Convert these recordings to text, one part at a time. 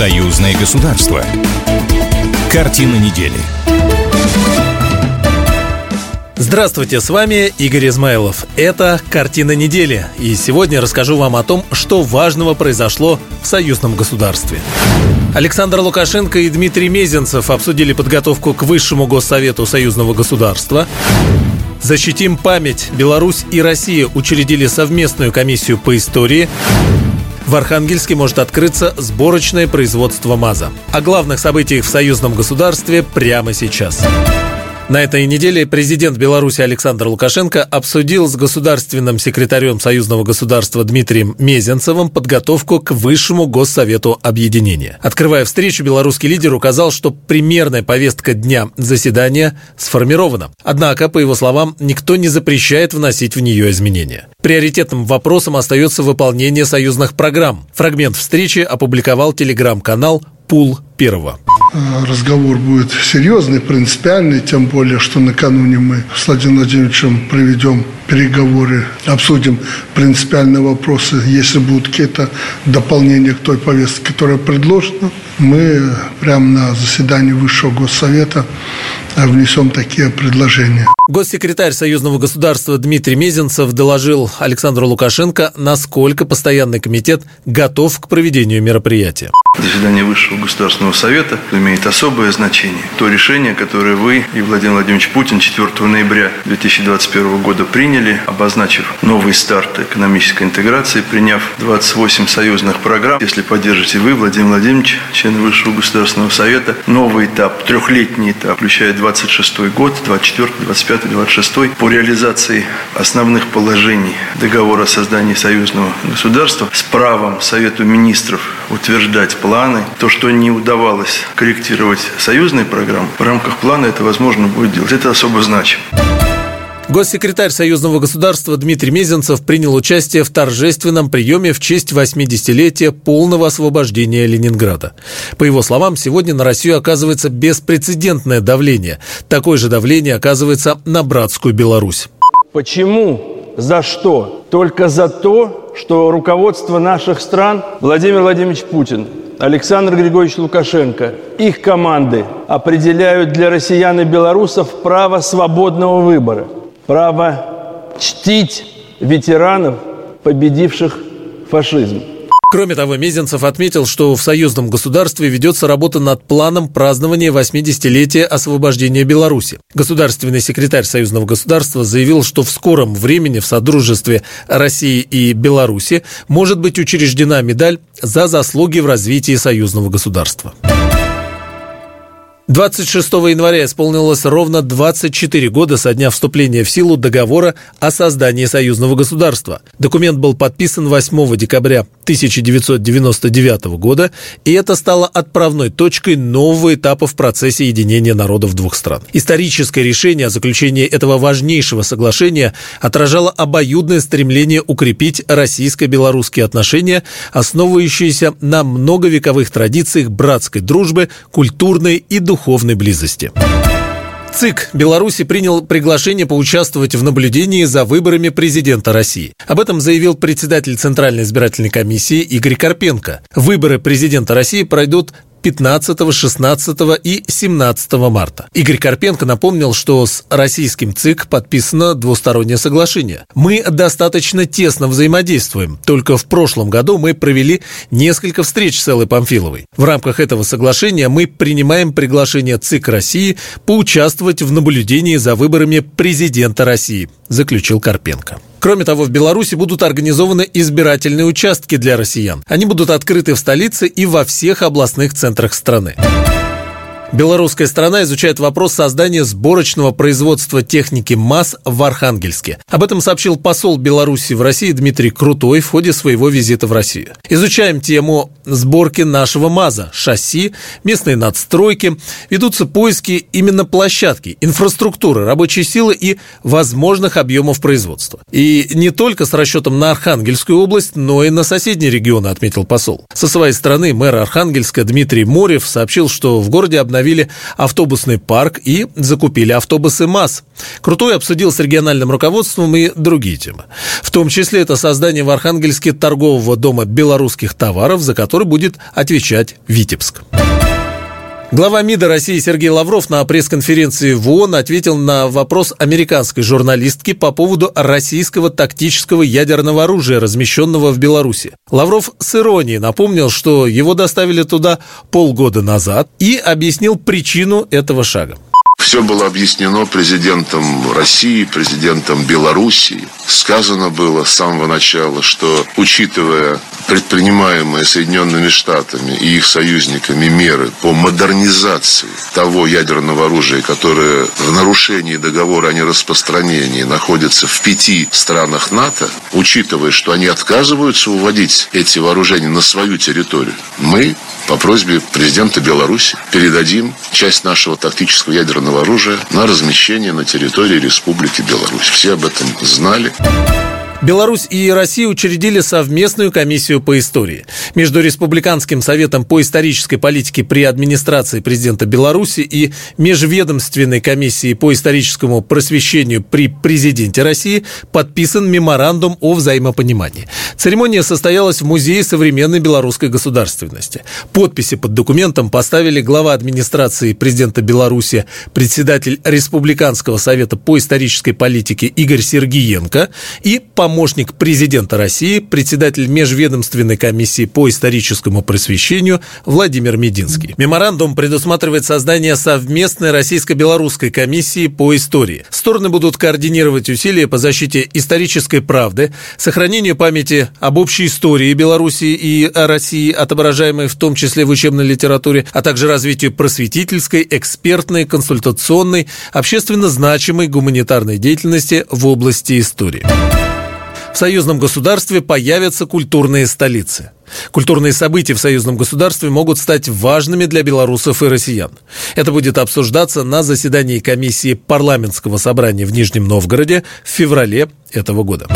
Союзное государство. Картина недели. Здравствуйте, с вами Игорь Измайлов. Это «Картина недели». И сегодня расскажу вам о том, что важного произошло в союзном государстве. Александр Лукашенко и Дмитрий Мезенцев обсудили подготовку к Высшему Госсовету союзного государства. Защитим память. Беларусь и Россия учредили совместную комиссию по истории. В Архангельске может открыться сборочное производство МАЗа. О главных событиях в союзном государстве прямо сейчас. На этой неделе президент Беларуси Александр Лукашенко обсудил с государственным секретарем союзного государства Дмитрием Мезенцевым подготовку к Высшему Госсовету Объединения. Открывая встречу, белорусский лидер указал, что примерная повестка дня заседания сформирована. Однако, по его словам, никто не запрещает вносить в нее изменения. Приоритетным вопросом остается выполнение союзных программ. Фрагмент встречи опубликовал телеграм-канал «Пул первого». Э, разговор будет серьезный, принципиальный, тем более, что накануне мы с Владимиром Владимировичем проведем переговоры, обсудим принципиальные вопросы. Если будут какие-то дополнения к той повестке, которая предложена, мы прямо на заседании Высшего Госсовета внесем такие предложения. Госсекретарь Союзного государства Дмитрий Мезенцев доложил Александру Лукашенко, насколько постоянный комитет готов к проведению мероприятия. Заседание Высшего государственного совета имеет особое значение. То решение, которое вы и Владимир Владимирович Путин 4 ноября 2021 года приняли, обозначив новый старт экономической интеграции, приняв 28 союзных программ. Если поддержите вы, Владимир Владимирович, члены Высшего государственного совета, новый этап, трехлетний этап, включая 26 год, 24, 25, 26 по реализации основных положений договора о создании союзного государства с правом Совету министров утверждать планы. То, что не удавалось корректировать союзные программы, в рамках плана это возможно будет делать. Это особо значимо. Госсекретарь Союзного государства Дмитрий Мезенцев принял участие в торжественном приеме в честь 80-летия полного освобождения Ленинграда. По его словам, сегодня на Россию оказывается беспрецедентное давление. Такое же давление оказывается на братскую Беларусь. Почему? За что? Только за то, что руководство наших стран Владимир Владимирович Путин Александр Григорьевич Лукашенко, их команды определяют для россиян и белорусов право свободного выбора – право чтить ветеранов, победивших фашизм. Кроме того, Мезенцев отметил, что в союзном государстве ведется работа над планом празднования 80-летия освобождения Беларуси. Государственный секретарь союзного государства заявил, что в скором времени в Содружестве России и Беларуси может быть учреждена медаль за заслуги в развитии союзного государства. 26 января исполнилось ровно 24 года со дня вступления в силу договора о создании союзного государства. Документ был подписан 8 декабря 1999 года, и это стало отправной точкой нового этапа в процессе единения народов двух стран. Историческое решение о заключении этого важнейшего соглашения отражало обоюдное стремление укрепить российско-белорусские отношения, основывающиеся на многовековых традициях братской дружбы, культурной и духовной духовной близости. ЦИК Беларуси принял приглашение поучаствовать в наблюдении за выборами президента России. Об этом заявил председатель Центральной избирательной комиссии Игорь Карпенко. Выборы президента России пройдут 15, 16 и 17 марта. Игорь Карпенко напомнил, что с российским ЦИК подписано двустороннее соглашение. Мы достаточно тесно взаимодействуем. Только в прошлом году мы провели несколько встреч с Эллой Памфиловой. В рамках этого соглашения мы принимаем приглашение ЦИК России поучаствовать в наблюдении за выборами президента России, заключил Карпенко. Кроме того, в Беларуси будут организованы избирательные участки для россиян. Они будут открыты в столице и во всех областных центрах страны. Белорусская страна изучает вопрос создания сборочного производства техники МАЗ в Архангельске. Об этом сообщил посол Беларуси в России Дмитрий Крутой в ходе своего визита в Россию. Изучаем тему сборки нашего МАЗа, шасси, местные надстройки. Ведутся поиски именно площадки, инфраструктуры, рабочей силы и возможных объемов производства. И не только с расчетом на Архангельскую область, но и на соседние регионы, отметил посол. Со своей стороны мэр Архангельска Дмитрий Морев сообщил, что в городе обнаружили восстановили автобусный парк и закупили автобусы МАЗ. Крутой обсудил с региональным руководством и другие темы. В том числе это создание в Архангельске торгового дома белорусских товаров, за который будет отвечать Витебск. Глава МИДа России Сергей Лавров на пресс-конференции в ООН ответил на вопрос американской журналистки по поводу российского тактического ядерного оружия, размещенного в Беларуси. Лавров с иронией напомнил, что его доставили туда полгода назад и объяснил причину этого шага. Все было объяснено президентом России, президентом Белоруссии. Сказано было с самого начала, что учитывая предпринимаемые Соединенными Штатами и их союзниками меры по модернизации того ядерного оружия, которое в нарушении договора о нераспространении находится в пяти странах НАТО, учитывая, что они отказываются уводить эти вооружения на свою территорию, мы по просьбе президента Беларуси передадим часть нашего тактического ядерного оружия на размещение на территории Республики Беларусь. Все об этом знали. Беларусь и Россия учредили совместную комиссию по истории. Между Республиканским советом по исторической политике при администрации президента Беларуси и Межведомственной комиссией по историческому просвещению при президенте России подписан меморандум о взаимопонимании. Церемония состоялась в Музее современной белорусской государственности. Подписи под документом поставили глава администрации президента Беларуси, председатель Республиканского совета по исторической политике Игорь Сергиенко и помощник помощник президента России, председатель Межведомственной комиссии по историческому просвещению Владимир Мединский. Меморандум предусматривает создание совместной российско-белорусской комиссии по истории. Стороны будут координировать усилия по защите исторической правды, сохранению памяти об общей истории Беларуси и России, отображаемой в том числе в учебной литературе, а также развитию просветительской, экспертной, консультационной, общественно значимой гуманитарной деятельности в области истории в союзном государстве появятся культурные столицы. Культурные события в союзном государстве могут стать важными для белорусов и россиян. Это будет обсуждаться на заседании комиссии парламентского собрания в Нижнем Новгороде в феврале этого года.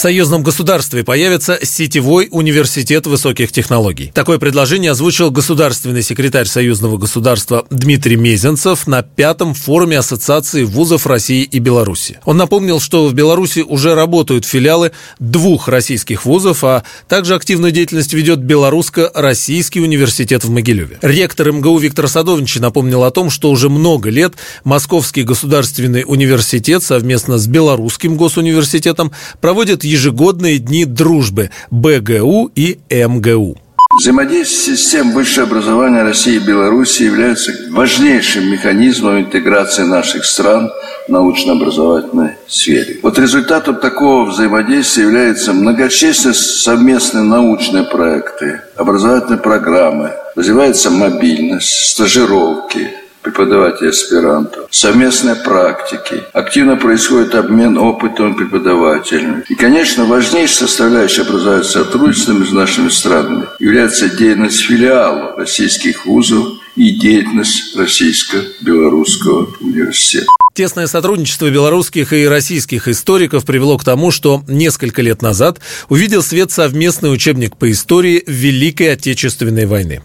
В союзном государстве появится сетевой университет высоких технологий. Такое предложение озвучил государственный секретарь союзного государства Дмитрий Мезенцев на пятом форуме Ассоциации вузов России и Беларуси. Он напомнил, что в Беларуси уже работают филиалы двух российских вузов, а также активную деятельность ведет Белорусско-Российский университет в Могилеве. Ректор МГУ Виктор Садовнич напомнил о том, что уже много лет Московский государственный университет совместно с Белорусским госуниверситетом проводит ежегодные дни дружбы БГУ и МГУ. Взаимодействие систем высшего образования России и Беларуси является важнейшим механизмом интеграции наших стран в научно-образовательной сфере. Вот результатом такого взаимодействия являются многочисленные совместные научные проекты, образовательные программы, развивается мобильность, стажировки, преподавателей аспирантов, совместные практики, активно происходит обмен опытом преподавателями. И, конечно, важнейшей составляющей образовательного сотрудничества между нашими странами является деятельность филиалов российских вузов и деятельность Российско-Белорусского университета. Тесное сотрудничество белорусских и российских историков привело к тому, что несколько лет назад увидел свет совместный учебник по истории Великой Отечественной войны.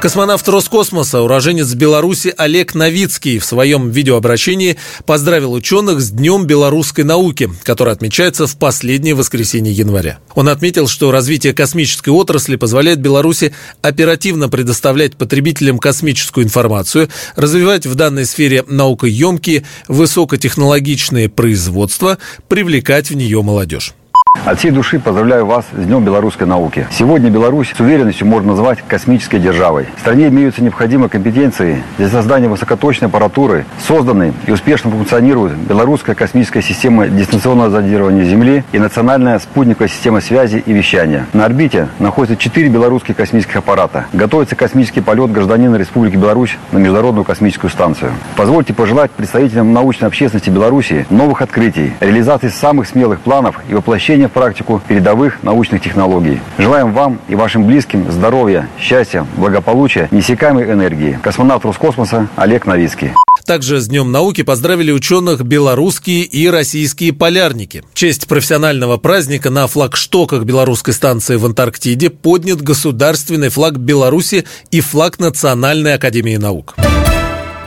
Космонавт Роскосмоса, уроженец Беларуси Олег Новицкий в своем видеообращении поздравил ученых с Днем белорусской науки, который отмечается в последнее воскресенье января. Он отметил, что развитие космической отрасли позволяет Беларуси оперативно предоставлять потребителям космическую информацию, развивать в данной сфере наукоемкие, высокотехнологичные производства, привлекать в нее молодежь. От всей души поздравляю вас с Днем белорусской науки. Сегодня Беларусь с уверенностью можно назвать космической державой. В стране имеются необходимые компетенции для создания высокоточной аппаратуры. Созданы и успешно функционирует белорусская космическая система дистанционного зондирования Земли и национальная спутниковая система связи и вещания. На орбите находятся четыре белорусских космических аппарата. Готовится космический полет гражданина Республики Беларусь на Международную космическую станцию. Позвольте пожелать представителям научной общественности Беларуси новых открытий, реализации самых смелых планов и воплощения внедрения в практику передовых научных технологий. Желаем вам и вашим близким здоровья, счастья, благополучия, неиссякаемой энергии. Космонавт Роскосмоса Олег Новицкий. Также с Днем науки поздравили ученых белорусские и российские полярники. В честь профессионального праздника на флагштоках белорусской станции в Антарктиде поднят государственный флаг Беларуси и флаг Национальной академии наук.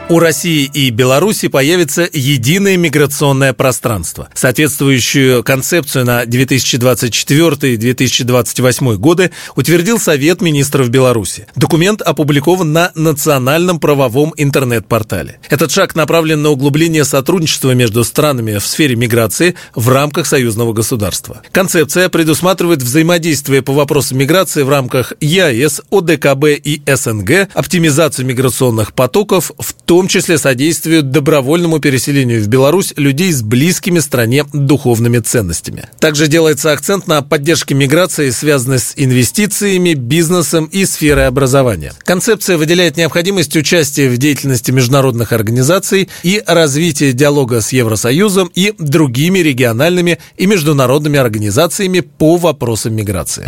У России и Беларуси появится единое миграционное пространство. Соответствующую концепцию на 2024-2028 годы утвердил Совет министров Беларуси. Документ опубликован на национальном правовом интернет-портале. Этот шаг направлен на углубление сотрудничества между странами в сфере миграции в рамках союзного государства. Концепция предусматривает взаимодействие по вопросам миграции в рамках ЕАЭС, ОДКБ и СНГ, оптимизацию миграционных потоков, в том числе содействуют добровольному переселению в Беларусь людей с близкими стране духовными ценностями. Также делается акцент на поддержке миграции, связанной с инвестициями, бизнесом и сферой образования. Концепция выделяет необходимость участия в деятельности международных организаций и развития диалога с Евросоюзом и другими региональными и международными организациями по вопросам миграции.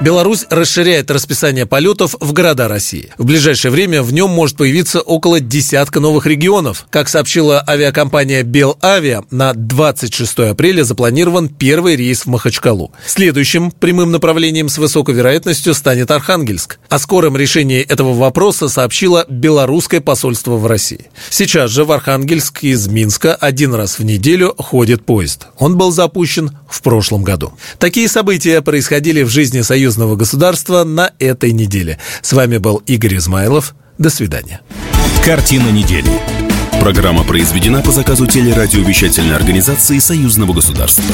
Беларусь расширяет расписание полетов в города России. В ближайшее время в нем может появиться около десятка новых регионов. Как сообщила авиакомпания Белавиа, на 26 апреля запланирован первый рейс в Махачкалу. Следующим прямым направлением с высокой вероятностью станет Архангельск. О скором решении этого вопроса сообщило белорусское посольство в России. Сейчас же в Архангельск из Минска один раз в неделю ходит поезд. Он был запущен в прошлом году. Такие события происходили в жизни Союза союзного государства на этой неделе. С вами был Игорь Измайлов. До свидания. Картина недели. Программа произведена по заказу телерадиовещательной организации Союзного государства.